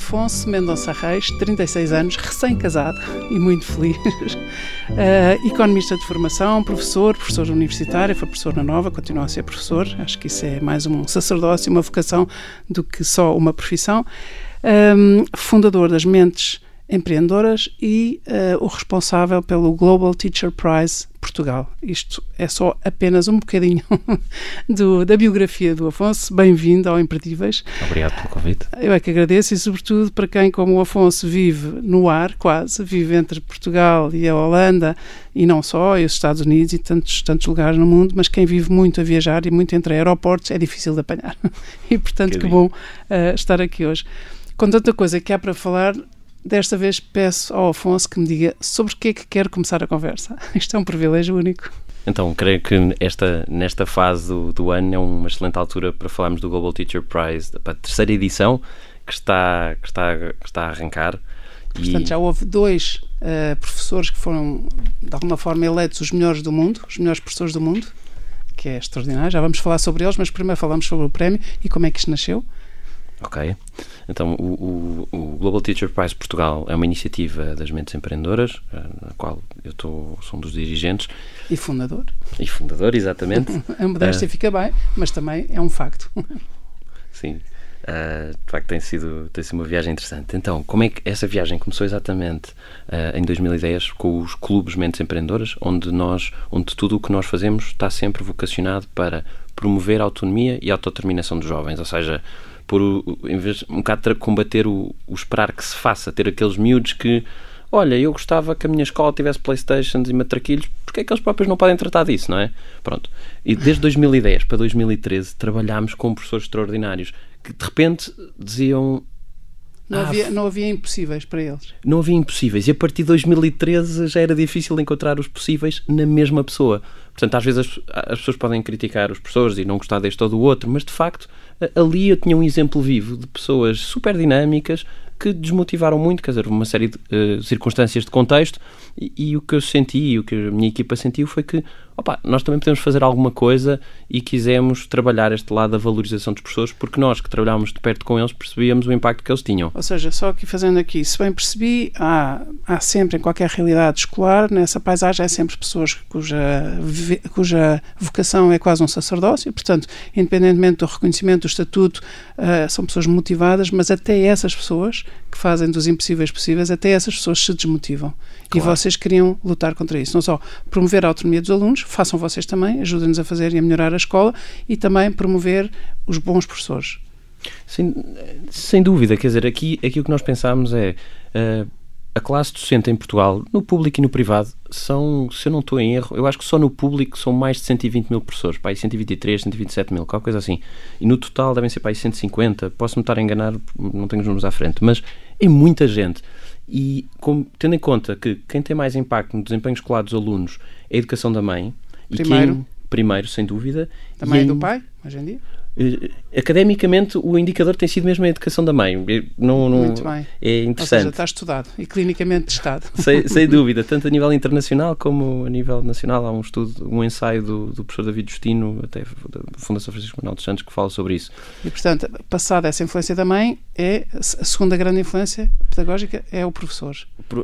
Afonso Mendonça Reis, 36 anos, recém-casado e muito feliz, uh, economista de formação, professor, professor universitário, foi professor na Nova, continua a ser professor, acho que isso é mais um sacerdócio, uma vocação do que só uma profissão, um, fundador das Mentes empreendedoras e uh, o responsável pelo Global Teacher Prize Portugal. Isto é só apenas um bocadinho do, da biografia do Afonso. Bem-vindo ao Imperdíveis. Obrigado pelo convite. Eu é que agradeço e, sobretudo, para quem, como o Afonso, vive no ar, quase, vive entre Portugal e a Holanda, e não só, e os Estados Unidos e tantos, tantos lugares no mundo, mas quem vive muito a viajar e muito entre aeroportos é difícil de apanhar. E, portanto, que, que bom uh, estar aqui hoje. Com tanta coisa que há para falar, Desta vez peço ao Afonso que me diga sobre o que é que quer começar a conversa. Isto é um privilégio único. Então, creio que esta, nesta fase do, do ano é uma excelente altura para falarmos do Global Teacher Prize, para a terceira edição que está, que está, que está a arrancar. Portanto, e... já houve dois uh, professores que foram, de alguma forma, eleitos os melhores do mundo, os melhores professores do mundo, que é extraordinário. Já vamos falar sobre eles, mas primeiro falamos sobre o prémio e como é que isto nasceu. Ok. Então, o, o, o, Global Teacher Prize Portugal é uma iniciativa das mentes empreendedoras, eh, na qual eu tô, sou um dos dirigentes. E fundador. E fundador, exatamente. a modéstia uh, fica bem, mas também é um facto. Sim. Uh, de facto, tem sido, tem sido uma viagem interessante. Então, como é que essa viagem começou exatamente uh, em 2010 com os clubes Mentes Empreendedoras, onde nós, onde tudo o que nós fazemos está sempre vocacionado para promover a autonomia e a autodeterminação dos jovens, ou seja, por em vez um bocado combater o, o esperar que se faça, ter aqueles miúdos que olha, eu gostava que a minha escola tivesse Playstations e matraquilhos, porque é que eles próprios não podem tratar disso, não é? Pronto. E desde 2010 para 2013 trabalhámos com professores extraordinários que de repente diziam não, ah, havia, não havia impossíveis para eles. Não havia impossíveis. E a partir de 2013 já era difícil encontrar os possíveis na mesma pessoa. Portanto, às vezes as, as pessoas podem criticar os professores e não gostar deste ou do outro, mas de facto ali eu tinha um exemplo vivo de pessoas super dinâmicas que desmotivaram muito, quer dizer, uma série de uh, circunstâncias de contexto e, e, o que eu senti e o que a minha equipa sentiu foi que opa, nós também podemos fazer alguma coisa e quisemos trabalhar este lado da valorização dos professores porque nós que trabalhámos de perto com eles percebíamos o impacto que eles tinham. Ou seja, só aqui fazendo aqui, se bem percebi, há, há sempre em qualquer realidade escolar, nessa paisagem há sempre pessoas cuja, cuja vocação é quase um sacerdócio, portanto, independentemente do reconhecimento do estatuto, uh, são pessoas motivadas, mas até essas pessoas que fazem dos impossíveis possíveis, até essas pessoas se desmotivam. Claro. E vocês queriam lutar contra isso. Não só promover a autonomia dos alunos, façam vocês também, ajudem-nos a fazer e a melhorar a escola e também promover os bons professores. Sem, sem dúvida, quer dizer, aqui, aqui o que nós pensamos é. Uh, a classe docente em Portugal, no público e no privado, são, se eu não estou em erro, eu acho que só no público são mais de 120 mil professores, aí 123, 127 mil, qualquer coisa assim. E no total devem ser aí 150, posso-me estar a enganar, não tenho os números à frente, mas é muita gente. E tendo em conta que quem tem mais impacto no desempenho escolar dos alunos é a educação da mãe, primeiro, quem, primeiro sem dúvida, da mãe e do pai, hoje em dia? Eh, academicamente o indicador tem sido mesmo a educação da mãe. Não, não, Muito bem. É interessante. Ou seja, está estudado e clinicamente testado. Sem, sem dúvida, tanto a nível internacional como a nível nacional. Há um estudo, um ensaio do, do professor David Justino, até da Fundação Francisco Manuel dos Santos, que fala sobre isso. E, portanto, passada essa influência da mãe, é a segunda grande influência pedagógica é o professor.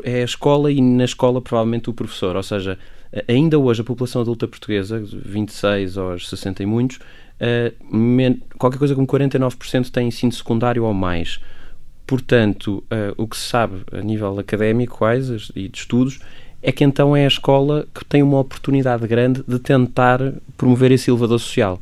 É a escola e na escola provavelmente o professor. Ou seja, ainda hoje a população adulta portuguesa, 26 aos 60 e muitos, uh, qualquer coisa como 49% tem ensino secundário ou mais. Portanto, uh, o que se sabe a nível académico quase, e de estudos é que então é a escola que tem uma oportunidade grande de tentar promover esse elevador social.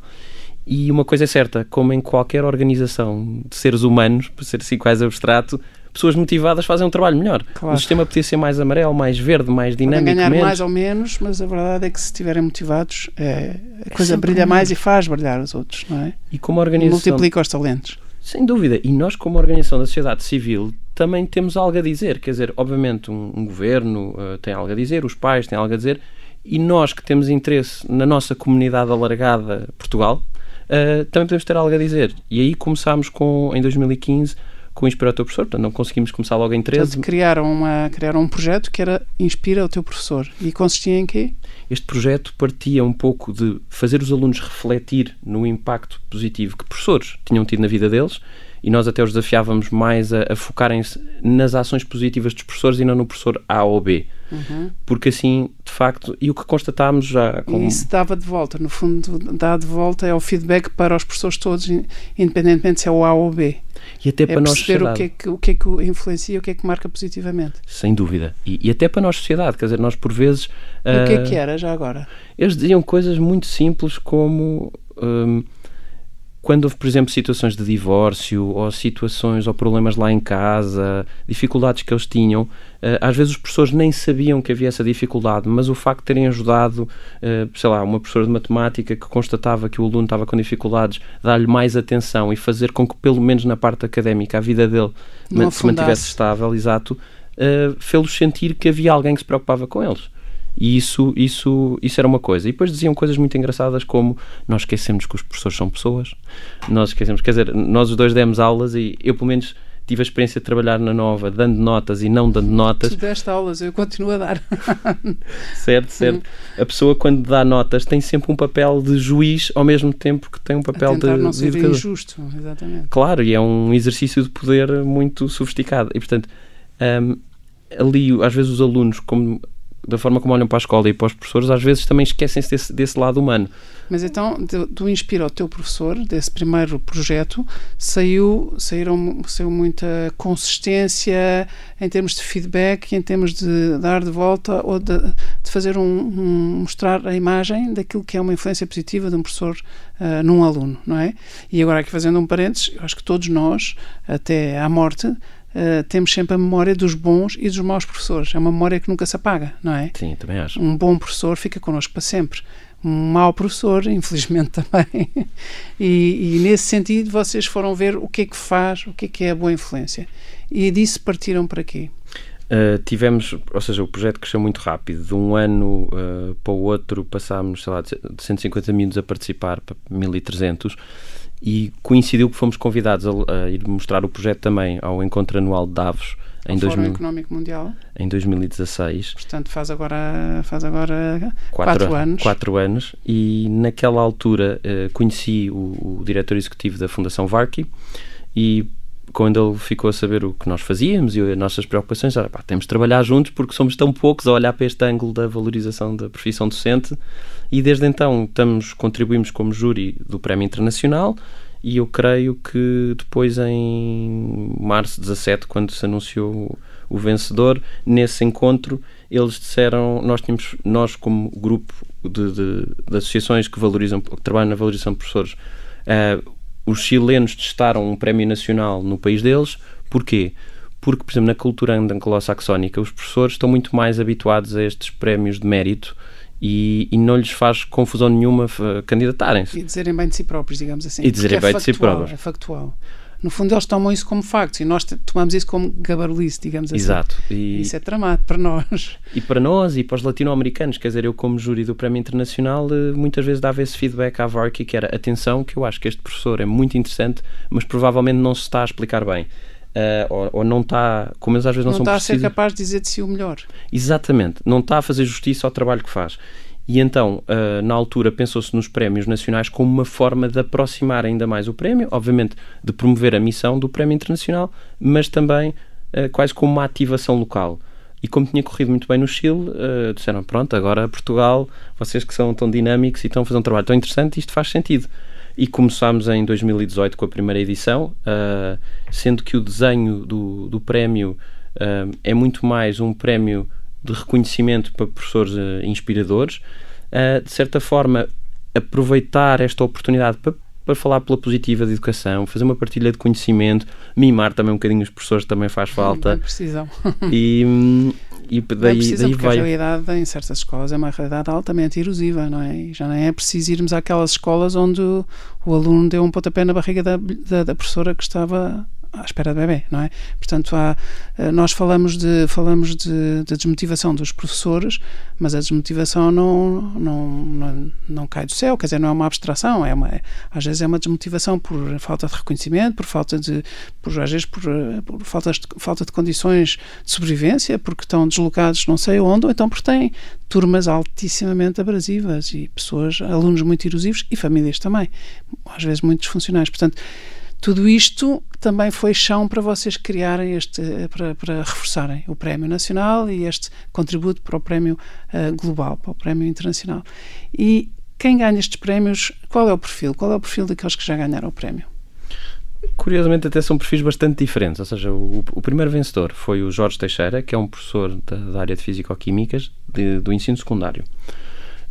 E uma coisa é certa, como em qualquer organização de seres humanos, para ser assim quase abstrato, pessoas motivadas fazem um trabalho melhor. Claro. O sistema podia ser mais amarelo, mais verde, mais dinâmico. Podem ganhar menos. mais ou menos, mas a verdade é que se estiverem motivados, é, a coisa é brilha mais e faz brilhar os outros, não é? E como organização. Multiplica os talentos. Sem dúvida. E nós, como organização da sociedade civil, também temos algo a dizer. Quer dizer, obviamente, um, um governo uh, tem algo a dizer, os pais têm algo a dizer, e nós que temos interesse na nossa comunidade alargada Portugal, uh, também podemos ter algo a dizer. E aí começámos com, em 2015 com o Inspira o Teu Professor, portanto não conseguimos começar logo em 13. Portanto, criaram, uma, criaram um projeto que era Inspira o Teu Professor. E consistia em quê? Este projeto partia um pouco de fazer os alunos refletir no impacto positivo que professores tinham tido na vida deles e nós até os desafiávamos mais a, a focarem-se nas ações positivas dos professores e não no professor A ou B. Uhum. Porque assim, de facto, e o que constatámos já. Com... E isso dava de volta, no fundo, dá de volta é o feedback para os professores todos, independentemente se é o A ou o B. E até é para nós perceber o que, é que, o que é que influencia, o que é que marca positivamente. Sem dúvida. E, e até para nós, sociedade, quer dizer, nós por vezes. E uh, o que é que ah, era já agora? Eles diziam coisas muito simples como. Um, quando houve, por exemplo, situações de divórcio ou situações ou problemas lá em casa, dificuldades que eles tinham, eh, às vezes os professores nem sabiam que havia essa dificuldade, mas o facto de terem ajudado, eh, sei lá, uma professora de matemática que constatava que o aluno estava com dificuldades, dar-lhe mais atenção e fazer com que, pelo menos na parte académica, a vida dele Não se mantivesse estável, exato, eh, fê-los sentir que havia alguém que se preocupava com eles. E isso, isso, isso era uma coisa. E depois diziam coisas muito engraçadas como nós esquecemos que os professores são pessoas. Nós esquecemos, quer dizer, nós os dois demos aulas e eu pelo menos tive a experiência de trabalhar na Nova dando notas e não dando notas. Tu deste aulas, eu continuo a dar. certo, certo. A pessoa quando dá notas tem sempre um papel de juiz ao mesmo tempo que tem um papel a de, não ser de injusto, exatamente. Claro, e é um exercício de poder muito sofisticado. E portanto, um, ali às vezes os alunos, como da forma como olham para a escola e para os professores, às vezes também esquecem-se desse, desse lado humano. Mas então, do Inspira o teu professor, desse primeiro projeto, saiu, saíram, saiu muita consistência em termos de feedback, em termos de dar de volta ou de, de fazer um, um, mostrar a imagem daquilo que é uma influência positiva de um professor uh, num aluno, não é? E agora aqui fazendo um parênteses, eu acho que todos nós, até à morte, uh, temos sempre a memória dos bons e dos maus professores. É uma memória que nunca se apaga, não é? Sim, também acho. Um bom professor fica connosco para sempre. Um mau professor, infelizmente também. e, e, nesse sentido, vocês foram ver o que é que faz, o que é que é a boa influência. E disso partiram para quê? Uh, tivemos, ou seja, o projeto cresceu muito rápido. De um ano uh, para o outro passámos, sei lá, de 150 minutos a participar para 1300 e coincidiu que fomos convidados a, a, ir mostrar o projeto também ao encontro anual de Davos em, 2000, Económico Mundial. em 2016. Portanto, faz agora, faz agora quatro, quatro anos. Quatro anos. E naquela altura uh, conheci o, o, diretor executivo da Fundação Varki e quando ele ficou a saber o que nós fazíamos e as nossas preocupações, era, pá, temos de trabalhar juntos porque somos tão poucos a olhar para este ângulo da valorização da profissão docente e desde então estamos, contribuímos como júri do Prémio Internacional e eu creio que depois em março 17, quando se anunciou o vencedor, nesse encontro eles disseram, nós tínhamos, nós como grupo de, de, de associações que valorizam, que trabalham na valorização de professores, uh, os chilenos testaram um prémio nacional no país deles, porquê? Porque, por exemplo, na cultura anglo-saxónica, os professores estão muito mais habituados a estes prémios de mérito e, e, não lhes faz confusão nenhuma candidatarem-se. E dizerem bem de si próprios, digamos assim. E dizerem é bem factual, de si próprios. É factual. No fundo, eles tomam isso como factos e nós tomamos isso como gabarulice, digamos assim. Exato. E, isso é tramado para nós. E para nós e para os latino-americanos, quer dizer, eu como júri do Prémio Internacional eh, muitas vezes dava esse feedback à VARC que era atenção, que eu acho que este professor é muito interessante, mas provavelmente não se está a explicar bem. Uh, ou, ou, não está, como eles às vezes não, não são está precisos. a ser capaz de dizer de si o melhor. Exatamente, não está a fazer justiça ao trabalho que faz. E então, uh, na altura, pensou-se nos prémios nacionais como uma forma de aproximar ainda mais o prémio, obviamente de promover a missão do prémio internacional, mas também uh, quase como uma ativação local. E como tinha corrido muito bem no Chile, uh, disseram: pronto, agora Portugal, vocês que são tão dinâmicos e estão a fazer um trabalho tão interessante, isto faz sentido e começámos em 2018 com a primeira edição, sendo que o desenho do, do prémio é muito mais um prémio de reconhecimento para professores uh, inspiradores. de certa forma, aproveitar esta oportunidade para, para falar pela positiva de educação, fazer uma partilha de conhecimento, mimar também um bocadinho os professores também faz falta. precisam. E, e daí, não é daí vai. a realidade em certas escolas é uma realidade altamente erosiva, não é? E já nem é preciso irmos àquelas escolas onde o, o aluno deu um pontapé na barriga da, da, da, professora que estava à espera do bebê, não é? Portanto, há, eh, nós falamos de falamos de, de, desmotivação dos professores, mas a desmotivação não, não, não, não cai do céu, quer dizer, não é uma abstração, é uma, às vezes é uma desmotivação por falta de reconhecimento, por falta de, por, às vezes por, por falta, de, falta de condições de sobrevivência, porque estão deslocados não sei onde, ou então porque têm turmas altissimamente abrasivas e pessoas, alunos muito erosivos e famílias também, às vezes muito disfuncionais. Portanto, tudo isto também foi chão para vocês criarem este, para, para reforçarem o Prémio Nacional e este contributo para o Prémio uh, Global, para o Prémio Internacional. E quem ganha estes prémios, qual é o perfil? Qual é o perfil daqueles que já ganharam o prémio? Curiosamente, até são perfis bastante diferentes. Ou seja, o, o primeiro vencedor foi o Jorge Teixeira, que é um professor da, da área de Físico-Químicas do ensino secundário.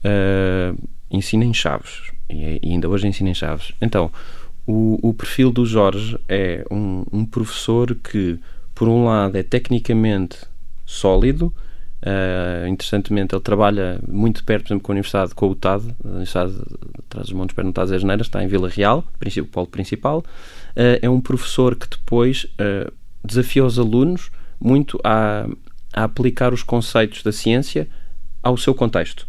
Uh, ensina em Chaves. E, e ainda hoje ensina em Chaves. Então, o, o perfil do Jorge é um, um, professor que, por um lado, é tecnicamente sólido. Uh, interessantemente, ele trabalha muito perto, por exemplo, com a Universidade, com o UTAD, a Universidade traz os Montes Pernotados e Asneiras, está em Vila Real, o polo principal. Uh, é um professor que depois uh, desafia os alunos muito a, a aplicar os conceitos da ciência ao seu contexto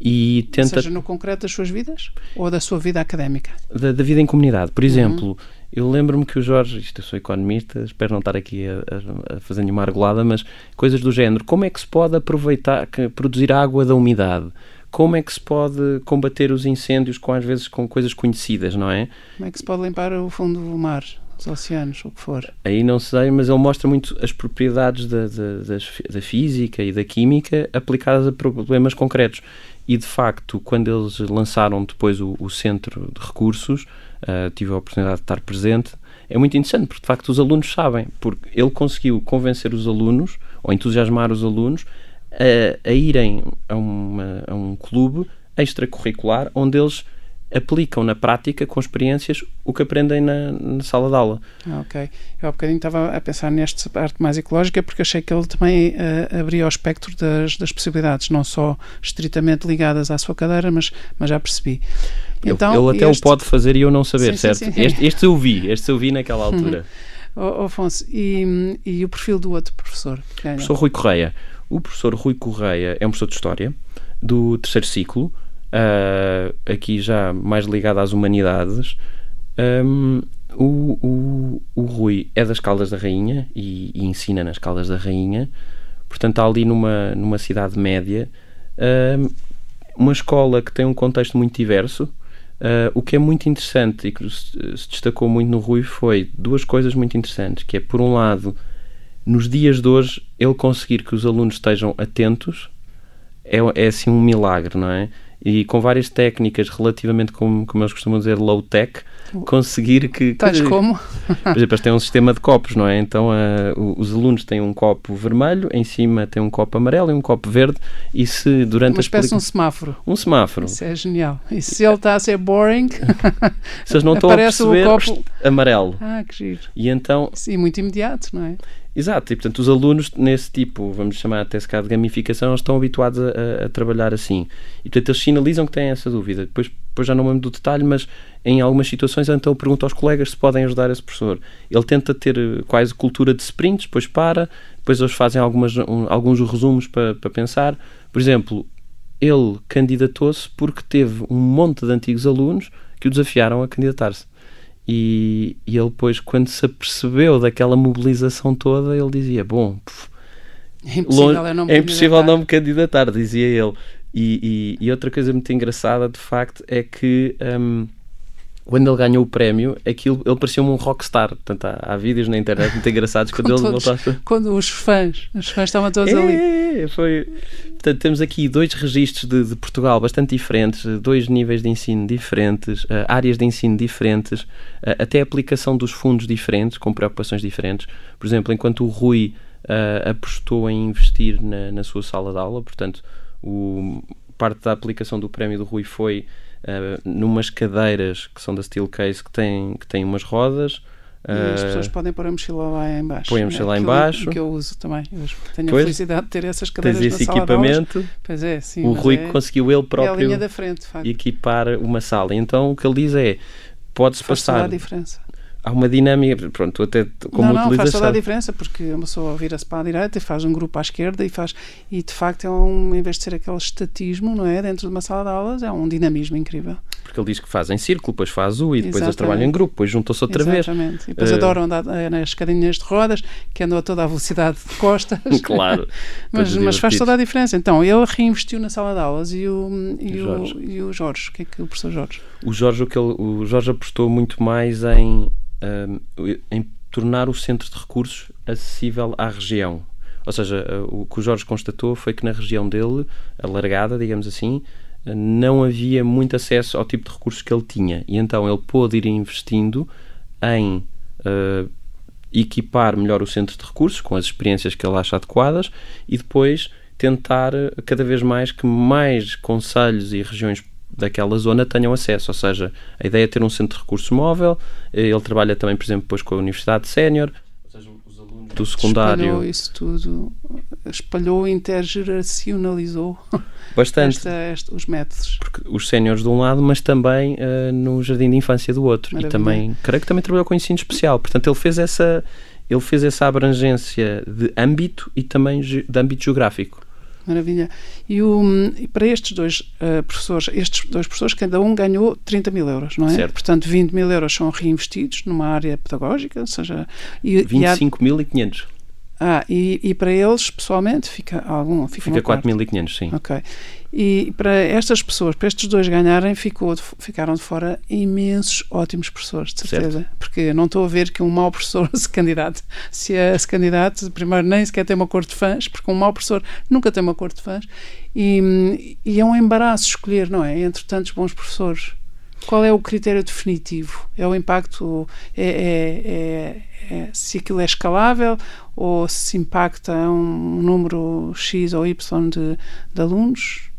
e tenta. Ou seja, no concreto das suas vidas ou da sua vida académica? Da, da vida em comunidade. Por exemplo, uhum. eu lembro-me que o Jorge, isto eu sou economista, espero não estar aqui a, a, fazer nenhuma argolada, mas coisas do género. Como é que se pode aproveitar, que, produzir água da umidade? Como é que se pode combater os incêndios com às vezes com coisas conhecidas, não é? Como é que se pode limpar o fundo do mar? Os oceanos, o que for. Aí não sei, mas ele mostra muito as propriedades da, da, da, física e da química aplicadas a problemas concretos. E de facto, quando eles lançaram depois o, o centro de recursos, uh, tive a oportunidade de estar presente. É muito interessante, porque de facto os alunos sabem, porque ele conseguiu convencer os alunos, ou entusiasmar os alunos, a, a irem a, uma, a um clube extracurricular onde eles aplicam na prática, com experiências, o que aprendem na, na sala de aula. Ah, ok. Eu há bocadinho estava a pensar nesta parte mais ecológica porque achei que ele também uh, abria o espectro das, das possibilidades, não só estritamente ligadas à sua cadeira, mas, mas já percebi. Então, ele, ele até este... o pode fazer e eu não saber, sim, certo? Sim, sim. Este, este eu vi, este eu vi naquela altura. oh, Afonso, e, e o perfil do outro professor? O professor Rui Correia. O professor Rui Correia é um professor de História do terceiro ciclo, uh, aqui já mais ligado às humanidades, um, o, o, o Rui é das Caldas da Rainha e, e, ensina nas Caldas da Rainha, portanto está ali numa, numa cidade média, um, uma escola que tem um contexto muito diverso. Uh, o que é muito interessante e que se, destacou muito no Rui foi duas coisas muito interessantes, que é por um lado, nos dias de hoje, ele conseguir que os alunos estejam atentos é, é assim um milagre, não é? E com várias técnicas relativamente, como, como eles costumam dizer, low-tech, conseguir que... Tais como? Por exemplo, eles têm um sistema de copos, não é? Então uh, os alunos têm um copo vermelho, em cima tem um copo amarelo e um copo verde e se durante Uma espécie de um semáforo. Um semáforo. Isso é genial. E se ele está a ser boring... se eles não estão a perceber, o copo... amarelo. Ah, que giro. E então... Sim, muito imediato, não é? Exato, e portanto os alunos nesse tipo, vamos chamar até se de gamificação, estão habituados a, a, trabalhar assim. E portanto eles sinalizam que têm essa dúvida. Depois, depois já não me lembro do detalhe, mas em algumas situações então pergunta aos colegas se podem ajudar esse professor. Ele tenta ter eh, quase cultura de sprints, depois para, depois eles fazem algumas, um, alguns resumos para, para pensar. Por exemplo, ele candidatou-se porque teve um monte de antigos alunos que o desafiaram a candidatar-se. E, e ele depois, quando se apercebeu daquela mobilização toda, ele dizia, bom, pff, é impossível, longe, não, me é impossível não me candidatar, dizia ele. E, e, e, outra coisa muito engraçada, de facto, é que um, quando ele ganhou o prémio, aquilo, ele parecia um rockstar. Portanto, há, há vídeos na internet muito engraçados quando, ele voltasse. Quando os fãs, os fãs estavam todos é, ali. Foi, Portanto, temos aqui dois registros de, de, Portugal bastante diferentes, dois níveis de ensino diferentes, uh, áreas de ensino diferentes, uh, até aplicação dos fundos diferentes, com preocupações diferentes. Por exemplo, enquanto o Rui uh, apostou em investir na, na, sua sala de aula, portanto, o, parte da aplicação do prémio do Rui foi numas cadeiras que são da Steelcase que têm, que têm umas rodas e as pessoas podem pôr a mochila lá em baixo. Põe a mochila lá em baixo. que eu uso também. Eu tenho pois, a felicidade de ter essas cadeiras tens esse na equipamento. Pois é, sim. O Rui é, conseguiu ele próprio é linha da frente, equipar uma sala. Então o que ele diz é: pode-se passar. a diferença. Há uma dinâmica, pronto, até como não, não, utilização. faz toda a diferença, porque uma pessoa vira-se para a direita e faz um grupo à esquerda e faz, e de facto é um, em vez de ser aquele estatismo, não é, dentro de uma sala de aulas, é um dinamismo incrível. Porque ele diz que faz em círculo, depois faz U e depois eles trabalham em grupo, depois juntam-se outra Exatamente. vez. Exatamente. E depois uh... adoram andar eh, nas escadinhas de rodas, que andam a toda a velocidade de costas. claro. mas, mas faz toda a diferença. Então, ele reinvestiu na sala de aulas e o, e, o, e o Jorge, o que é que o professor Jorge? O Jorge, o, que ele, o Jorge apostou muito mais em, em tornar o centro de recursos acessível à região. Ou seja, o que o Jorge constatou foi que na região dele, alargada, digamos assim, não havia muito acesso ao tipo de recursos que ele tinha. E então ele pôde ir investindo em uh, equipar melhor o centro de recursos com as experiências que ele acha adequadas e depois tentar cada vez mais que mais conselhos e regiões daquela zona tenham acesso, ou seja, a ideia é ter um centro de recursos móvel, ele trabalha também, por exemplo, depois com a Universidade Sénior, do secundário... Espalhou isso tudo, espalhou, intergeracionalizou bastante esta, esta, os métodos. Porque os séniores de um lado, mas também uh, no jardim de infância do outro. Maravilha. E também, creio que também trabalhou com ensino especial, portanto ele fez essa... Ele fez essa abrangência de âmbito e também de âmbito geográfico. Maravilha. E, o, e para estes dois uh, professores, estes dois professores, cada um ganhou 30 mil euros, não é? Certo. Portanto, 20 mil euros são reinvestidos numa área pedagógica, ou seja... E, 25.500. Ah, e, e para eles, pessoalmente, fica algum? Fica, fica 4.500, sim. Ok. E para estas pessoas, para estes dois ganharem, ficou, ficaram de fora imensos ótimos professores, de certeza. Certo. Porque não estou a ver que um mau professor se candidate. Se é se candidato, primeiro nem sequer tem uma cor de fãs, porque um mau professor nunca tem uma cor de fãs. E, e é um embaraço escolher, não é? Entre tantos bons professores. Qual é o critério definitivo? É o impacto? É, é, é, é se aquilo é escalável ou se impacta um número X ou Y de, de alunos?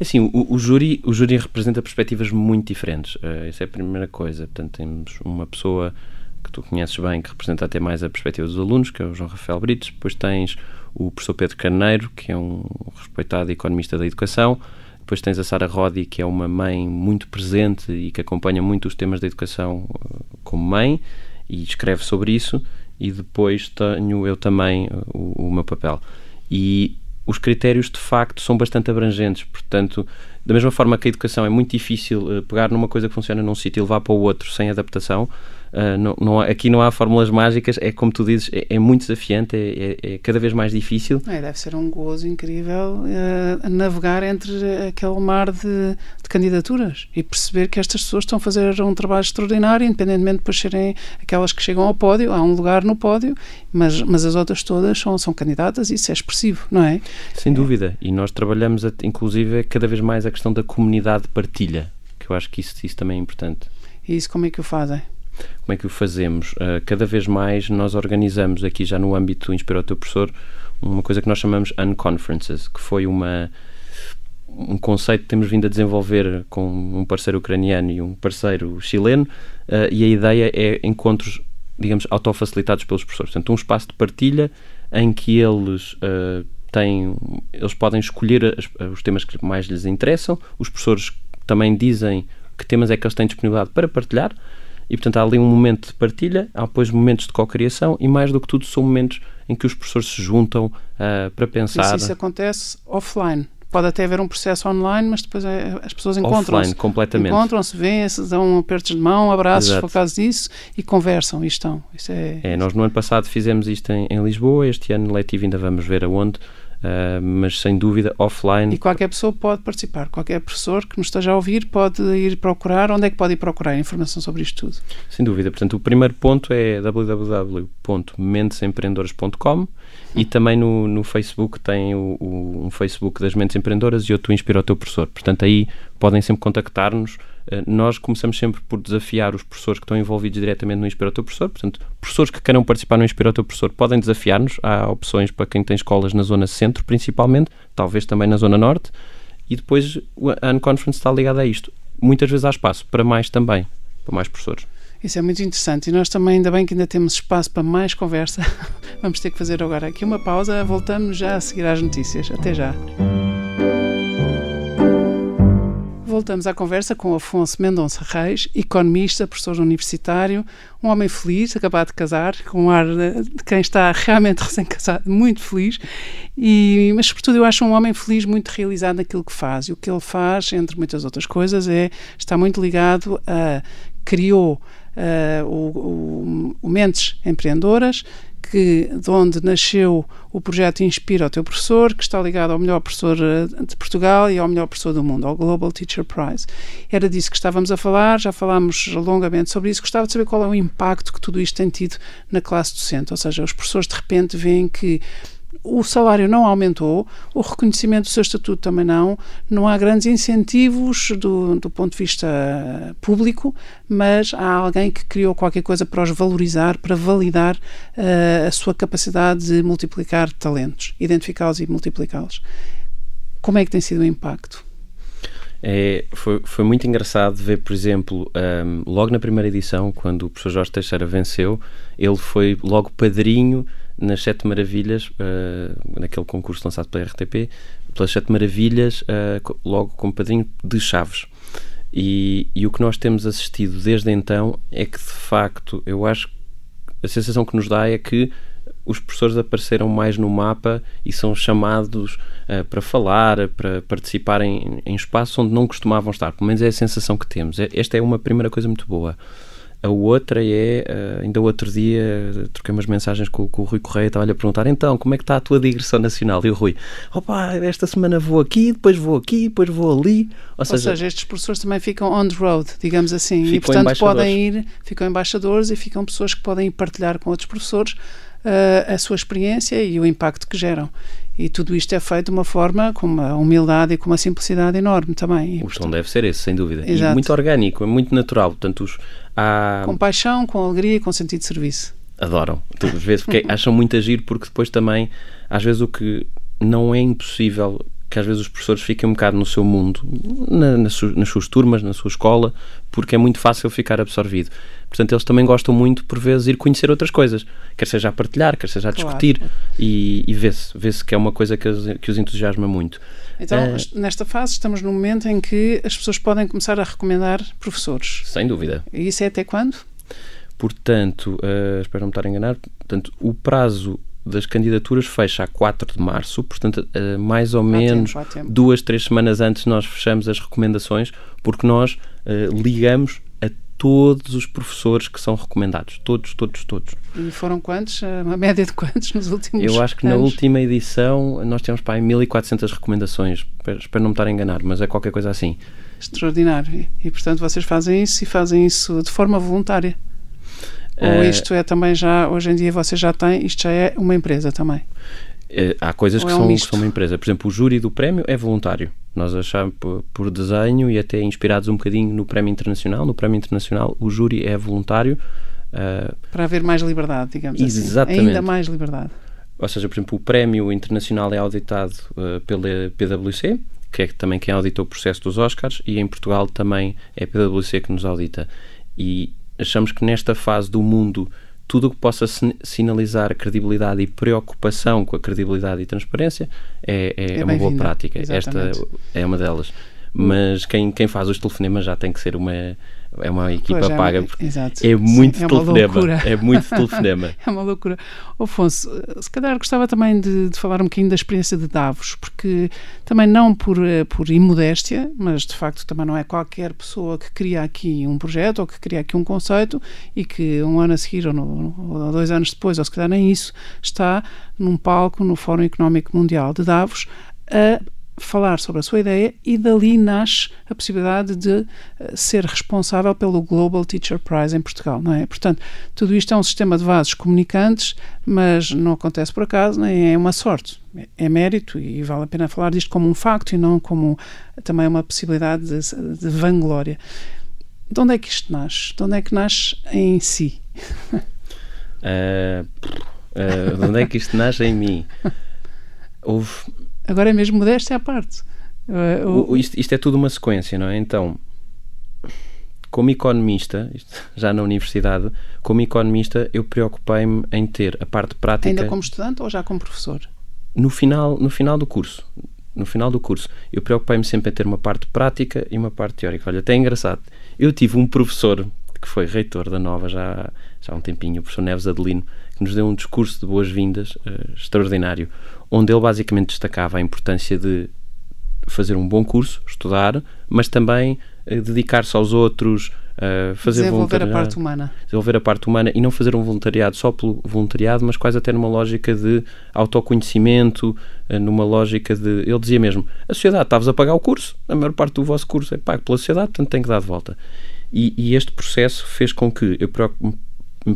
Assim, o, o, júri, o júri representa perspectivas muito diferentes. Uh, essa é a primeira coisa. Portanto, temos uma pessoa que tu conheces bem que representa até mais a perspectiva dos alunos, que é o João Rafael Brites. Depois tens o professor Pedro Carneiro, que é um respeitado economista da educação. Depois tens a Sara Rodi, que é uma mãe muito presente e que acompanha muito os temas da educação uh, como mãe e escreve sobre isso. E depois tenho eu também uh, o, o meu papel. E os critérios de facto são bastante abrangentes, portanto, da mesma forma que a educação é muito difícil uh, pegar numa coisa que funciona num sítio e levar para o outro sem adaptação, Uh, não, não, aqui não há fórmulas mágicas, é como tu dizes, é, é muito desafiante, é, é, é, cada vez mais difícil. É, deve ser um gozo incrível uh, navegar entre aquele mar de, de, candidaturas e perceber que estas pessoas estão a fazer um trabalho extraordinário, independentemente de serem aquelas que chegam ao pódio, há um lugar no pódio, mas, mas as outras todas são, são candidatas e isso é expressivo, não é? Sem dúvida, e nós trabalhamos, inclusive, cada vez mais a questão da comunidade de partilha, que eu acho que isso, isso também é importante. E isso como é que o fazem? Como é que o fazemos? Uh, cada vez mais nós organizamos aqui já no âmbito do Inspira o Teu Professor uma coisa que nós chamamos Unconferences, que foi uma um conceito que temos vindo a desenvolver com um parceiro ucraniano e um parceiro chileno uh, e a ideia é encontros, digamos, autofacilitados pelos professores. Portanto, um espaço de partilha em que eles uh, têm, eles podem escolher as, os temas que mais lhes interessam, os professores também dizem que temas é que eles têm disponibilidade para partilhar e, portanto, há ali um momento de partilha, há depois momentos de co-criação e, mais do que tudo, são momentos em que os professores se juntam uh, para pensar. Isso, isso acontece offline. Pode até haver um processo online, mas depois é, as pessoas encontram-se. Offline, completamente. Encontram-se, vêem-se, dão apertos de mão, abraços, Exato. por causa disso, e conversam e estão. Isso é... é, nós no ano passado fizemos isto em, em Lisboa, este ano letivo ainda vamos ver aonde, Uh, mas sem dúvida offline. E qualquer pessoa pode participar, qualquer professor que nos esteja a ouvir pode ir procurar. Onde é que pode ir procurar informação sobre isto tudo? Sem dúvida. Portanto, o primeiro ponto é www.mentesempreendedoras.com e também no, no Facebook tem o, o, um Facebook das Mentes Empreendedoras e outro Inspira o Teu Professor. Portanto, aí podem sempre contactar-nos nós começamos sempre por desafiar os professores que estão envolvidos diretamente no Inspira o Teu Professor. Portanto, professores que queiram participar no Inspira o Teu Professor podem desafiar-nos. Há opções para quem tem escolas na zona centro, principalmente, talvez também na zona norte. E depois a Unconference está ligada a isto. Muitas vezes há espaço para mais também, para mais professores. Isso é muito interessante e nós também, ainda bem que ainda temos espaço para mais conversa. Vamos ter que fazer agora aqui uma pausa. Voltamos já a seguir às notícias. Até já. Voltamos à conversa com Afonso Mendonça Reis, economista, professor universitário, um homem feliz, acabado de casar, com um ar de quem está realmente recém-casado, muito feliz, e, mas sobretudo eu acho um homem feliz, muito realizado naquilo que faz. E o que ele faz, entre muitas outras coisas, é está muito ligado a criou uh, o, o, o Mentes Empreendedoras, que, de onde nasceu o projeto Inspira o Teu Professor, que está ligado ao melhor professor eh, de Portugal e ao melhor professor do mundo, ao Global Teacher Prize. Era disso que estávamos a falar, já falámos longamente sobre isso. Gostava de saber qual é o impacto que tudo isto tem tido na classe docente, ou seja, os professores de repente veem que o salário não aumentou, o reconhecimento do seu estatuto também não, não há grandes incentivos do, do ponto de vista público, mas há alguém que criou qualquer coisa para os valorizar, para validar uh, a sua capacidade de multiplicar talentos, identificá-los e multiplicá-los. Como é que tem sido o impacto? É, foi, foi muito engraçado ver, por exemplo, um, logo na primeira edição, quando o professor Jorge Teixeira venceu, ele foi logo padrinho nas Sete Maravilhas, uh, naquele concurso lançado pela RTP, pelas Sete Maravilhas, uh, logo como padrinho de Chaves. E, e, o que nós temos assistido desde então é que, de facto, eu acho a sensação que nos dá é que os professores apareceram mais no mapa e são chamados uh, para falar, para participar em, em espaços onde não costumavam estar. Pelo menos é a sensação que temos. É, esta é uma primeira coisa muito boa. A outra é, uh, ainda outro dia, troquei umas mensagens com, com o Rui Correia, estava-lhe a perguntar, então, como é que está a tua digressão nacional? E o Rui, opa, esta semana vou aqui, depois vou aqui, depois vou ali. Ou, Ou seja, seja, estes professores também ficam on the road, digamos assim, e portanto podem ir, ficam embaixadores e ficam pessoas que podem partilhar com outros professores uh, a sua experiência e o impacto que geram. E tudo isto é feito de uma forma com uma humildade e com uma simplicidade enorme também. E, o som deve ser esse, sem dúvida. Exato. E muito orgânico, é muito natural. Portanto, os, há... Com paixão, com alegria e com sentido de serviço. Adoram. Às vezes porque acham muito agir porque depois também, às vezes o que não é impossível que às vezes os professores fiquem um bocado no seu mundo, na, nas, suas, nas suas turmas, na sua escola, porque é muito fácil ficar absorvido. Portanto, eles também gostam muito, por vezes, ir conhecer outras coisas, quer seja a partilhar, quer seja a discutir, claro. e, e vê-se vê que é uma coisa que os, que os entusiasma muito. Então, é... nesta fase, estamos no momento em que as pessoas podem começar a recomendar professores. Sem dúvida. E isso é até quando? Portanto, uh, espero não estar a enganar, portanto, o prazo das candidaturas fecha a 4 de março, portanto, uh, mais ou há menos tempo, duas, três semanas antes nós fechamos as recomendações, porque nós uh, ligamos todos os professores que são recomendados. Todos, todos, todos. E foram quantos? Uma média de quantos nos últimos Eu acho que anos? na última edição nós temos para aí 1400 recomendações. Espero, não me estar a enganar, mas é qualquer coisa assim. Extraordinário. E, e, portanto, vocês fazem isso e fazem isso de forma voluntária. Ou eh, isto é também já, hoje em dia vocês já têm, isto já é uma empresa também? Eh, há coisas que, é um são, que são uma empresa. Por exemplo, o júri do prémio é voluntário. Nós achamos por, por, desenho e até inspirados um bocadinho no prémio internacional. No prémio internacional, o júri é voluntário. Uh, Para haver mais liberdade, digamos exatamente. assim. Ainda mais liberdade. Ou seja, por exemplo, o prémio internacional é auditado uh, pela PwC, que é também quem audita o processo dos Oscars, e em Portugal também é a PwC que nos audita. E achamos que nesta fase do mundo tudo o que possa sinalizar credibilidade e preocupação com a credibilidade e transparência é, é, é, é uma boa prática. Exatamente. Esta é uma delas. Mas quem, quem faz os telefonemas já tem que ser uma é uma equipa pois, é, paga porque exato. é muito Sim, é telefonema. É muito telefonema. é uma loucura. Afonso, se calhar gostava também de, de, falar um bocadinho da experiência de Davos, porque também não por, eh, por imodéstia, mas de facto também não é qualquer pessoa que cria aqui um projeto ou que cria aqui um conceito e que um ano a seguir ou, no, ou dois anos depois, ou se calhar nem isso, está num palco no Fórum Económico Mundial de Davos a falar sobre a sua ideia e dali nasce a possibilidade de uh, ser responsável pelo Global Teacher Prize em Portugal, não é? Portanto, tudo isto é um sistema de vasos comunicantes, mas não acontece por acaso, nem é uma sorte. É, é mérito e vale a pena falar disto como um facto e não como também uma possibilidade de, de vanglória. De onde é que isto nasce? De onde é que nasce em si? uh, uh, de onde é que isto nasce em mim? Houve Agora é mesmo modéstia à parte. Uh, o, isto, isto, é tudo uma sequência, não é? Então, como economista, já na universidade, como economista, eu preocupei-me em ter a parte prática. Ainda como estudante ou já como professor? No final, no final do curso. no final do curso, eu preocupei-me sempre em ter uma parte prática e uma parte teórica. Olha, até é engraçado. Eu tive um professor que foi reitor da Nova já, já há um tempinho, o professor Neves Adelino, que nos deu um discurso de boas-vindas uh, extraordinário, onde ele basicamente destacava a importância de fazer um bom curso, estudar, mas também uh, dedicar-se aos outros, uh, fazer desenvolver a parte humana. Desenvolver a parte humana e não fazer um voluntariado só pelo voluntariado, mas quase até numa lógica de autoconhecimento, uh, numa lógica de. Ele dizia mesmo: a sociedade está-vos a pagar o curso, a maior parte do vosso curso é pago pela sociedade, portanto tem que dar de volta. E, e este processo fez com que eu me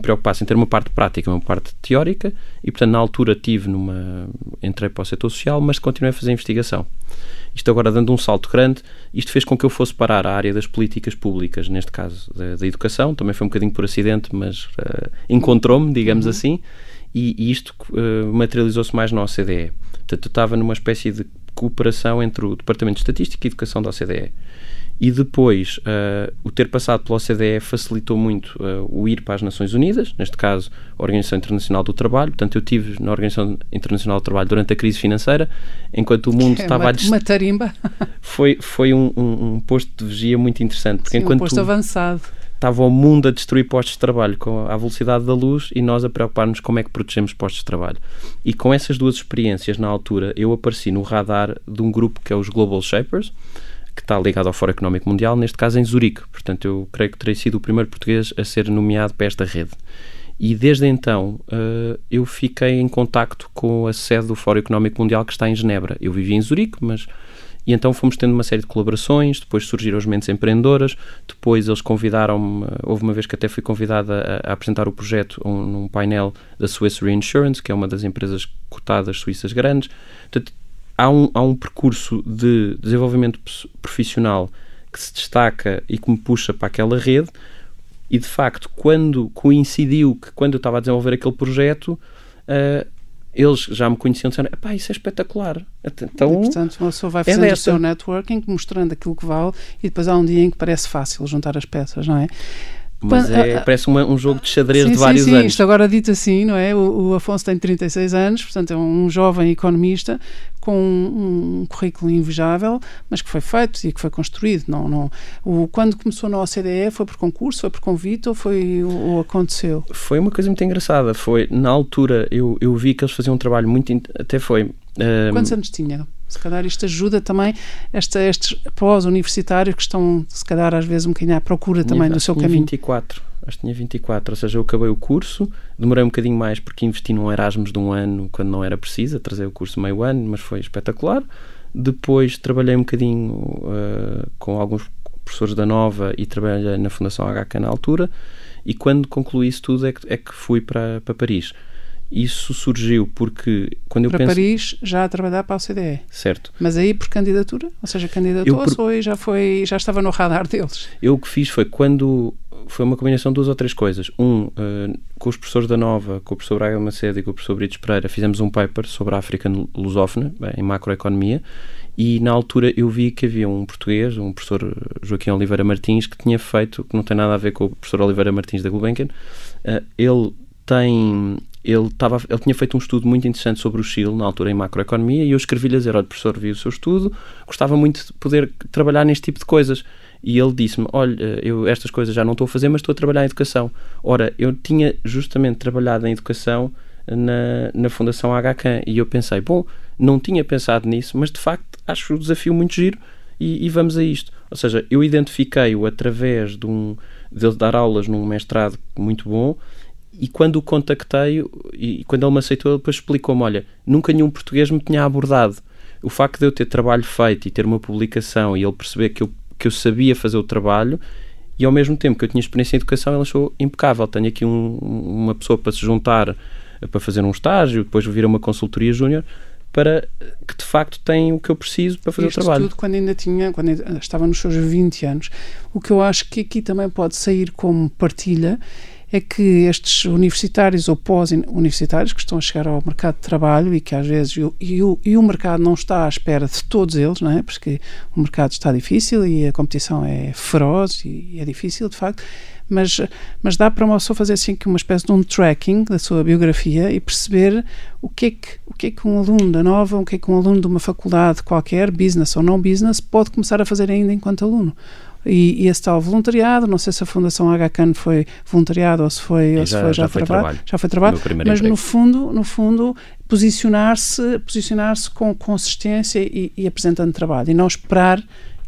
preocupasse em ter uma parte prática, uma parte teórica, e portanto na altura tive numa. entrei para o setor social, mas continuei a fazer investigação. Isto agora dando um salto grande, isto fez com que eu fosse parar à área das políticas públicas, neste caso da, da educação, também foi um bocadinho por acidente, mas uh, encontrou-me, digamos uhum. assim, e, e isto uh, materializou-se mais na OCDE. Portanto, eu estava numa espécie de cooperação entre o Departamento de Estatística e Educação da OCDE. E depois, uh, o ter passado pela OCDE facilitou muito uh, o ir para as Nações Unidas, neste caso, a Organização Internacional do Trabalho. Portanto, eu tive na Organização Internacional do Trabalho durante a crise financeira, enquanto o mundo é estava uma, a. Dest... Uma tarimba. Foi, foi um, um, um, posto de vigia muito interessante. Porque Sim, enquanto um posto avançado. Estava o mundo a destruir postos de trabalho com a velocidade da luz e nós a preocupar-nos como é que protegemos postos de trabalho. E com essas duas experiências, na altura, eu apareci no radar de um grupo que é os Global Shapers que está ligado ao Fórum Económico Mundial, neste caso em Zurique. Portanto, eu creio que terei sido o primeiro português a ser nomeado para esta rede. E desde então uh, eu fiquei em contacto com a sede do Fórum Económico Mundial que está em Genebra. Eu vivia em Zurique, mas e então fomos tendo uma série de colaborações, depois surgiram as mentes empreendedoras, depois eles convidaram-me, houve uma vez que até fui convidada a, a apresentar o projeto um, num painel da Swiss Reinsurance, que é uma das empresas cotadas suíças grandes. Portanto, há um, há um percurso de desenvolvimento profissional que se destaca e que me puxa para aquela rede e de facto quando coincidiu que quando eu estava a desenvolver aquele projeto uh, eles já me conheciam e disseram, pá, isso é espetacular. Então, e, portanto, uma pessoa vai é fazendo é o seu networking, mostrando aquilo que vale, e depois há um dia em que parece fácil juntar as peças, não é? Mas é, parece uma, um jogo de xadrez sim, de vários sim, sim. anos. Isto agora dito assim, não é? O, o, Afonso tem 36 anos, portanto é um jovem economista com um, um, currículo invejável, mas que foi feito e que foi construído. Não, não, o, quando começou na OCDE foi por concurso, foi por convite ou, foi, ou aconteceu? Foi uma coisa muito engraçada. Foi, na altura, eu, eu vi que eles faziam um trabalho muito... Até foi... Um, Quantos anos tinha? Se calhar isto ajuda também esta, estes pós-universitários que estão, se calhar, às vezes um bocadinho à procura tinha, também do seu tinha caminho. 24, acho que tinha 24, ou seja, eu acabei o curso, demorei um bocadinho mais porque investi num Erasmus de um ano quando não era preciso, trazer o curso meio ano, mas foi espetacular. Depois trabalhei um bocadinho uh, com alguns professores da Nova e trabalhei na Fundação HK na altura. E quando concluí isso tudo é que, é que fui para, para Paris. Isso surgiu porque quando eu para penso... Paris já a trabalhar para a OCDE. Certo. Mas aí por candidatura? Ou seja, candidatou-se ou já, foi, já estava no radar deles? Eu o que fiz foi quando... Foi uma combinação de duas ou três coisas. Um, uh, com os professores da Nova, com o professor Braga Macedo e com o professor Brites Pereira, fizemos um paper sobre a África lusófona, em macroeconomia, e na altura eu vi que havia um português, um professor Joaquim Oliveira Martins, que tinha feito, que não tem nada a ver com o professor Oliveira Martins da Gulbenkian, uh, ele tem ele, tava, ele tinha feito um estudo muito interessante sobre o Chile, na altura em macroeconomia, e eu escrevi-lhe a dizer: Olha, professor, vi o seu estudo, gostava muito de poder trabalhar neste tipo de coisas. E ele disse-me: Olha, eu estas coisas já não estou a fazer, mas estou a trabalhar em educação. Ora, eu tinha justamente trabalhado em educação na, na Fundação HK, e eu pensei: Bom, não tinha pensado nisso, mas de facto acho o desafio muito giro. E, e vamos a isto. Ou seja, eu identifiquei-o através de um, de dar aulas num mestrado muito bom e quando o contactei e quando ele me aceitou, ele depois explicou-me: olha, nunca nenhum português me tinha abordado. O facto de eu ter trabalho feito e ter uma publicação e ele perceber que eu, que eu sabia fazer o trabalho e ao mesmo tempo que eu tinha experiência em educação, ele achou impecável. Tenho aqui um, uma pessoa para se juntar para fazer um estágio, depois vir a uma consultoria júnior para que de facto tem o que eu preciso para fazer Isto o trabalho. tudo quando ainda tinha, quando ainda estava nos seus 20 anos. O que eu acho que aqui também pode sair como partilha é que estes universitários ou pós-universitários que estão a chegar ao mercado de trabalho e que às vezes e e o mercado não está à espera de todos eles, não é? Porque o mercado está difícil e a competição é feroz e é difícil, de facto, mas, mas dá para uma pessoa fazer assim uma espécie de um tracking da sua biografia e perceber o que é que, o que, é que um aluno da nova, o que é que um aluno de uma faculdade qualquer, business ou não business, pode começar a fazer ainda enquanto aluno. E, e, esse tal voluntariado, não sei se a Fundação HCAN foi voluntariado ou se foi, ou já, se foi já, já foi trabalho, trabalho, já foi trabalho, mas emprego. no fundo, no fundo posicionar-se posicionar-se com consistência e, e apresentando trabalho e não esperar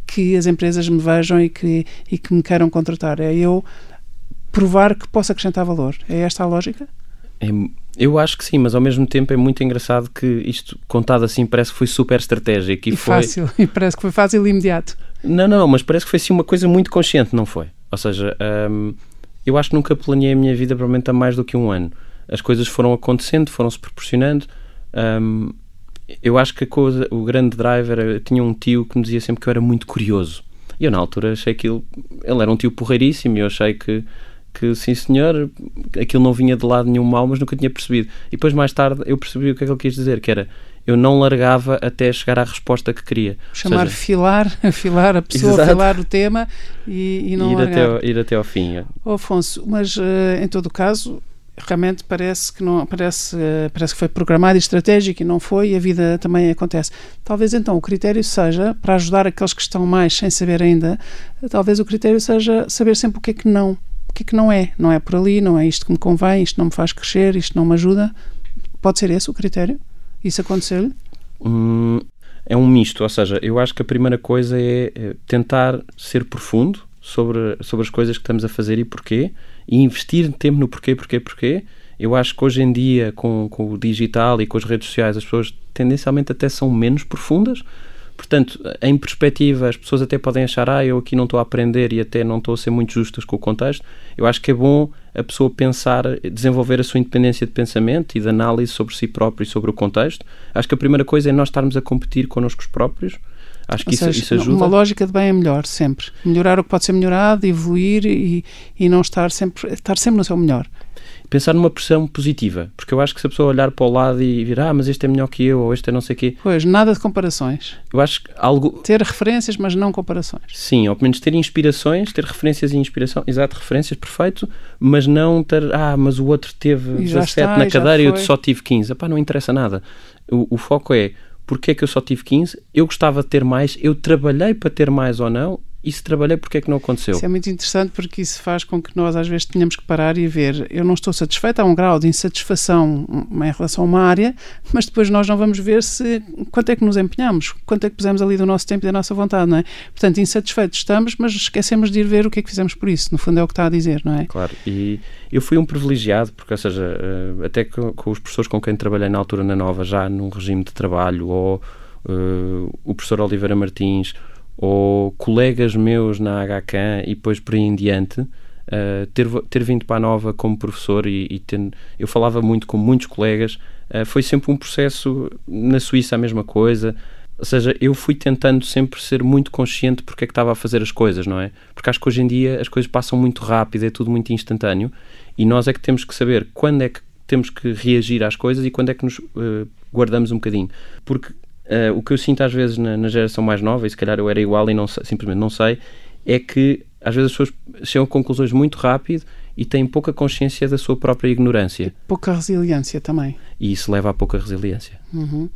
que as empresas me vejam e que, e que me queiram contratar. É eu provar que posso acrescentar valor. É esta a lógica? É, eu acho que sim, mas ao mesmo tempo é muito engraçado que isto, contado assim, parece que foi super estratégico. E, e foi... fácil, e parece que foi fácil e imediato. Não, não, mas parece que foi assim uma coisa muito consciente, não foi? Ou seja, hum, eu acho que nunca planeei a minha vida provavelmente há mais do que um ano. As coisas foram acontecendo, foram-se proporcionando. Hum, eu acho que a coisa, o grande driver, eu tinha um tio que me dizia sempre que eu era muito curioso. E eu na altura achei que ele, ele era um tio porreiríssimo e eu achei que, que sim senhor, aquilo não vinha de lado nenhum mal, mas nunca tinha percebido. E depois mais tarde eu percebi o que é que ele quis dizer, que era eu não largava até chegar à resposta que queria. Chamar seja, filar, afilar a pessoa, Exato. afilar o tema e, e não ir largar. até, ao, ir até ao fim. Oh, Afonso, mas uh, em todo o caso, realmente parece que não parece uh, parece que foi programado e estratégico e não foi e a vida também acontece talvez então o critério seja para ajudar aqueles que estão mais sem saber ainda talvez o critério seja saber sempre o que é que não o que é que não é não é por ali não é isto que me convém isto não me faz crescer isto não me ajuda pode ser esse o critério isso aconteceu-lhe hum, é um misto ou seja eu acho que a primeira coisa é tentar ser profundo sobre sobre as coisas que estamos a fazer e porquê e investir tempo no porquê, porquê, porquê. Eu acho que hoje em dia, com, com o digital e com as redes sociais, as pessoas tendencialmente até são menos profundas. Portanto, em perspectiva, as pessoas até podem achar, ah, eu aqui não estou a aprender e até não estou a ser muito justas com o contexto. Eu acho que é bom a pessoa pensar, desenvolver a sua independência de pensamento e de análise sobre si próprio e sobre o contexto. Acho que a primeira coisa é nós estarmos a competir connosco próprios Acho que isso, seja, isso, ajuda. Uma lógica de bem é melhor, sempre. Melhorar o que pode ser melhorado, evoluir e, e não estar sempre, estar sempre no seu melhor. Pensar numa pressão positiva, porque eu acho que se a pessoa olhar para o lado e vir, ah, mas este é melhor que eu, ou este é não sei o quê. Pois, nada de comparações. Eu acho que algo. Ter referências, mas não comparações. Sim, ou pelo menos ter inspirações, ter referências e inspiração. Exato, referências, perfeito, mas não ter, ah, mas o outro teve 17 está, na cadeira e eu só tive 15. Epá, não interessa nada. O, o foco é porque é que eu só tive 15, eu gostava de ter mais, eu trabalhei para ter mais ou não, e se trabalhei, porque é que não aconteceu? Isso é muito interessante porque isso faz com que nós às vezes tenhamos que parar e ver, eu não estou satisfeita, há um grau de insatisfação em relação a uma área, mas depois nós não vamos ver se quanto é que nos empenhamos, quanto é que pusemos ali do nosso tempo e da nossa vontade, não é? Portanto, insatisfeitos estamos, mas esquecemos de ir ver o que é que fizemos por isso, no fundo é o que está a dizer, não é? Claro, e eu fui um privilegiado, porque, ou seja, eh, até com, com os professores com quem trabalhei na altura na Nova, já num regime de trabalho, ou uh, o professor Oliveira Martins, ou colegas meus na HCAN e depois por aí em diante, uh, ter, ter vindo para a Nova como professor e, e ter, eu falava muito com muitos colegas, uh, foi sempre um processo, na Suíça a mesma coisa, ou seja, eu fui tentando sempre ser muito consciente porque é que estava a fazer as coisas, não é? Porque acho que hoje em dia as coisas passam muito rápido, é tudo muito instantâneo e nós é que temos que saber quando é que temos que reagir às coisas e quando é que nos uh, guardamos um bocadinho. Porque Uh, o que eu sinto às vezes na, na, geração mais nova, e se calhar eu era igual e não sei, simplesmente não sei, é que às vezes as pessoas chegam a conclusões muito rápido e têm pouca consciência da sua própria ignorância. E pouca resiliência também. E isso leva a pouca resiliência. Uhum.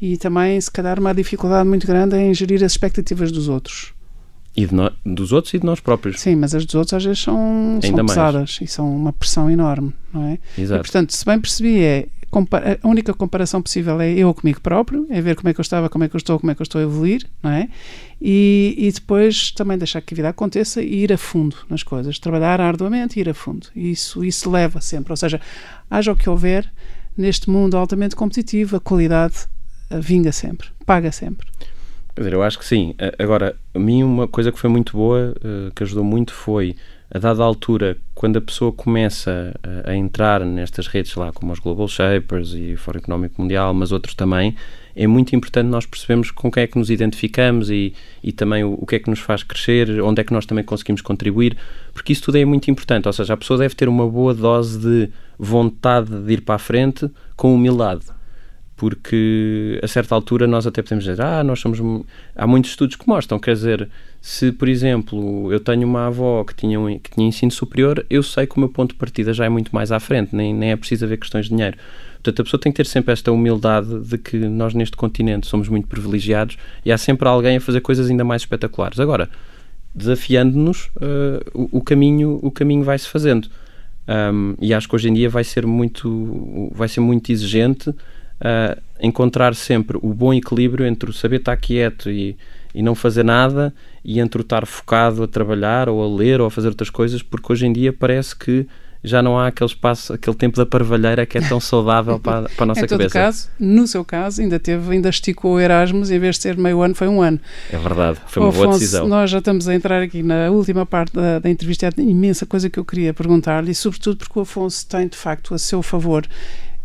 E também, se calhar, uma dificuldade muito grande em gerir as expectativas dos outros. E no, dos outros e de nós próprios. Sim, mas as dos outros às vezes são, são pesadas e são uma pressão enorme, não é? Exato. E, portanto, se bem percebi, é a única comparação possível é eu comigo próprio, é ver como é que eu estava, como é que eu estou, como é que eu estou a evoluir, não é? E, e depois também deixar que a vida aconteça e ir a fundo nas coisas, trabalhar arduamente e ir a fundo. Isso, isso leva sempre, ou seja, haja o que houver neste mundo altamente competitivo, a qualidade vinga sempre, paga sempre. Quer dizer, eu acho que sim. Agora, a mim uma coisa que foi muito boa, que ajudou muito, foi a dada altura, quando a pessoa começa a, entrar nestas redes lá, como os Global Shapers e o Fórum Económico Mundial, mas outros também, é muito importante nós percebermos com quem é que nos identificamos e, e também o, o, que é que nos faz crescer, onde é que nós também conseguimos contribuir, porque isso tudo é muito importante. Ou seja, a pessoa deve ter uma boa dose de vontade de ir para a frente com humildade. Porque a certa altura nós até podemos dizer, ah, nós somos. Há muitos estudos que mostram, quer dizer, se por exemplo eu tenho uma avó que tinha, um, que tinha ensino superior, eu sei que o meu ponto de partida já é muito mais à frente, nem, nem é preciso haver questões de dinheiro. Portanto, a pessoa tem que ter sempre esta humildade de que nós neste continente somos muito privilegiados e há sempre alguém a fazer coisas ainda mais espetaculares. Agora, desafiando-nos, uh, o, o, caminho, o caminho vai-se fazendo. Um, e acho que hoje em dia vai ser muito, vai ser muito exigente uh, encontrar sempre o bom equilíbrio entre o saber estar quieto e, e não fazer nada e entre o estar focado a trabalhar ou a ler ou a fazer outras coisas, porque hoje em dia parece que já não há aquele espaço, aquele tempo da parvalheira que é tão saudável para, para a nossa em todo cabeça. Caso, no seu caso, ainda teve, ainda esticou o Erasmus, em vez de ser meio ano, foi um ano. É verdade, foi uma Afonso, boa decisão. Nós já estamos a entrar aqui na última parte da, da entrevista, há imensa coisa que eu queria perguntar-lhe, e sobretudo porque o Afonso tem, de facto, a seu favor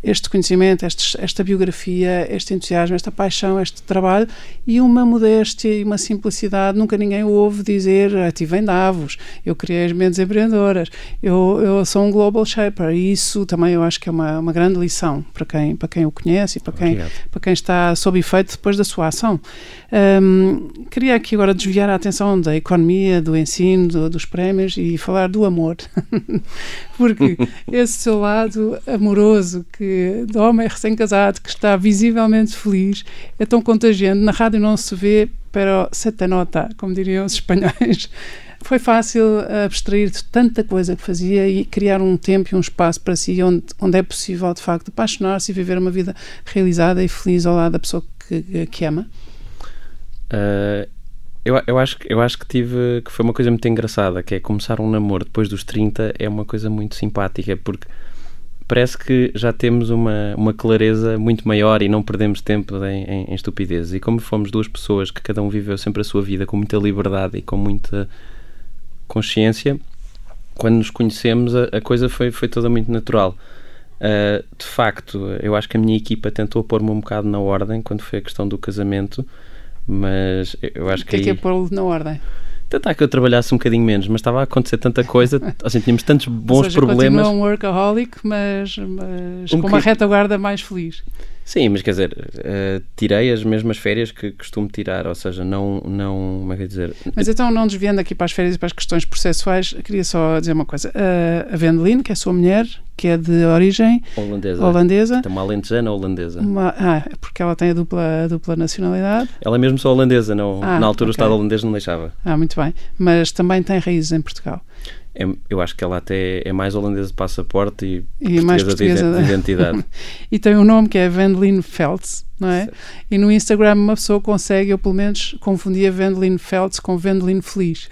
este conhecimento, este, esta biografia, este entusiasmo, esta paixão, este trabalho e uma modéstia e uma simplicidade. Nunca ninguém ouve dizer ah, estive em Davos, eu criei as mentes empreendedoras, eu, eu sou um global shaper e isso também eu acho que é uma, uma grande lição para quem, para quem o conhece e para quem, para quem está sob efeito depois da sua ação. Um, queria aqui agora desviar a atenção da economia, do ensino, do, dos prémios e falar do amor. Porque esse seu lado amoroso, que do homem recém-casado, que está visivelmente feliz, é tão contagiante. Na rádio não se vê, pero se te nota, como diriam os espanhóis. Foi fácil abstrair de tanta coisa que fazia e criar um tempo e um espaço para si onde, onde é possível, de facto, apaixonar-se e viver uma vida realizada e feliz ao lado da pessoa que, que ama. Uh, eu, eu, acho, eu acho que tive que foi uma coisa muito engraçada, que é começar um namoro depois dos 30 é uma coisa muito simpática, porque parece que já temos uma, uma clareza muito maior e não perdemos tempo em, em, em estupidez. E como fomos duas pessoas que cada um viveu sempre a sua vida com muita liberdade e com muita consciência, quando nos conhecemos a, a coisa foi, foi toda muito natural. Uh, de facto, eu acho que a minha equipa tentou pôr-me um bocado na ordem quando foi a questão do casamento mas eu acho que. O que é aí... que é pôr na ordem? Tentar que eu trabalhasse um bocadinho menos, mas estava a acontecer tanta coisa, assim, tínhamos tantos bons Ou seja, problemas. um workaholic, mas, mas um com uma retaguarda mais feliz. Sim, mas quer dizer, uh, tirei as mesmas férias que costumo tirar, ou seja, não, não, como é que dizer? Mas então, não desviando aqui para as férias e para as questões processuais, queria só dizer uma coisa. Uh, a Vendeline, que é a sua mulher, que é de origem holandesa, holandesa tem uma alentejana holandesa. Uma, ah, é porque ela tem a dupla, a dupla nacionalidade. Ela é mesmo só holandesa, não, ah, na altura okay. o Estado holandês não deixava. Ah, muito bem. Mas também tem raízes em Portugal. É, eu acho que ela até é mais holandesa de passaporte e, e mais portuguesa de identidade. e tem um nome que é Vendeline Feltz, não é? Certo. E no Instagram uma pessoa consegue, eu pelo menos confundia Vendeline Feltz com Vendeline Feliz.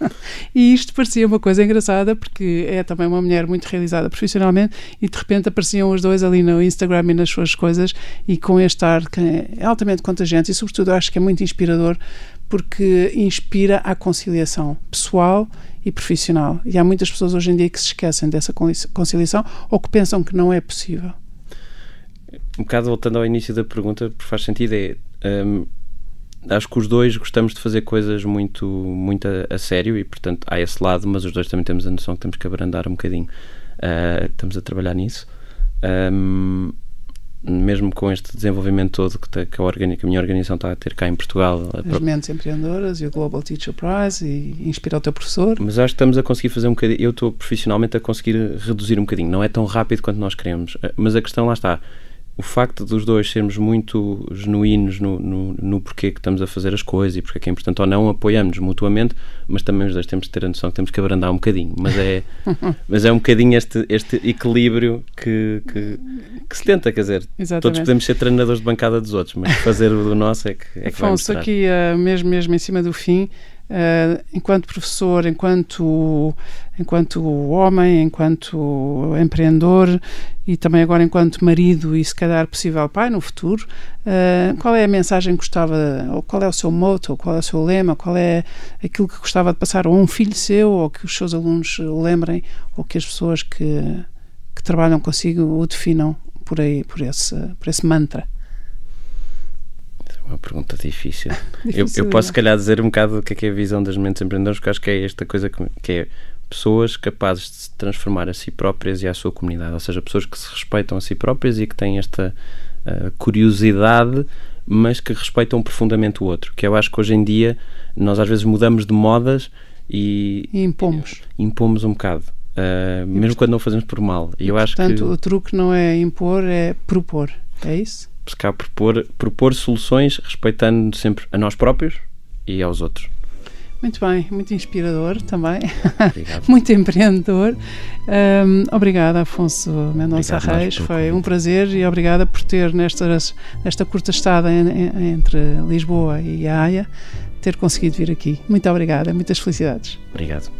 e isto parecia uma coisa engraçada porque é também uma mulher muito realizada profissionalmente e de repente apareciam os dois ali no Instagram e nas suas coisas e com este ar que é altamente contagiante e sobretudo acho que é muito inspirador porque inspira a conciliação pessoal e profissional. E há muitas pessoas hoje em dia que se esquecem dessa conciliação ou que pensam que não é possível. Um bocado voltando ao início da pergunta, porque faz sentido, é. Um, acho que os dois gostamos de fazer coisas muito, muito a, a, sério e, portanto, há esse lado, mas os dois também temos a noção que temos que abrandar um bocadinho. Uh, estamos a trabalhar nisso. Um, mesmo com este desenvolvimento todo que, que, a, que, a, minha organização está a ter cá em Portugal. As mentes empreendedoras e o Global Teacher Prize e inspira o teu professor. Mas acho que estamos a conseguir fazer um bocadinho, eu estou profissionalmente a conseguir reduzir um bocadinho, não é tão rápido quanto nós queremos, eh, mas a questão lá está, o facto dos dois sermos muito genuínos no, no, no, porquê que estamos a fazer as coisas e porque é que é importante ou não, apoiamos mutuamente, mas também os dois temos que ter a noção que temos que abrandar um bocadinho. Mas é, mas é um bocadinho este, este equilíbrio que, que, que se tenta, quer dizer, Exatamente. todos podemos ser treinadores de bancada dos outros, mas fazer o do nosso é que, é que Afonso, aqui uh, mesmo, mesmo em cima do fim, Uh, enquanto professor, enquanto, enquanto homem, enquanto empreendedor e também agora enquanto marido e se calhar possível pai no futuro, uh, qual é a mensagem que gostava, ou qual é o seu moto, qual é o seu lema, qual é aquilo que gostava de passar a um filho seu, ou que os seus alunos lembrem, ou que as pessoas que, que trabalham consigo o definam por aí, por esse, por esse mantra? Uma pergunta difícil. difícil eu, eu, posso, se calhar, dizer um bocado o que é, que é a visão das mentes empreendedores, porque acho que é esta coisa que, que é pessoas capazes de se transformar a si próprias e à sua comunidade, ou seja, pessoas que se respeitam a si próprias e que têm esta uh, curiosidade, mas que respeitam profundamente o outro. Que eu acho que hoje em dia nós às vezes mudamos de modas e, e impomos. impomos um bocado. Uh, mesmo portanto, quando não fazemos por mal. E eu acho portanto, que, o truque não é impor, é propor. É isso? Buscar propor, propor soluções respeitando sempre a nós próprios e aos outros. Muito bem, muito inspirador também, muito empreendedor. Um, obrigada, Afonso Mendonça Reis, foi um prazer e obrigada por ter, nesta, nesta curta estada en, entre Lisboa e Haia, ter conseguido vir aqui. Muito obrigada, muitas felicidades. Obrigado.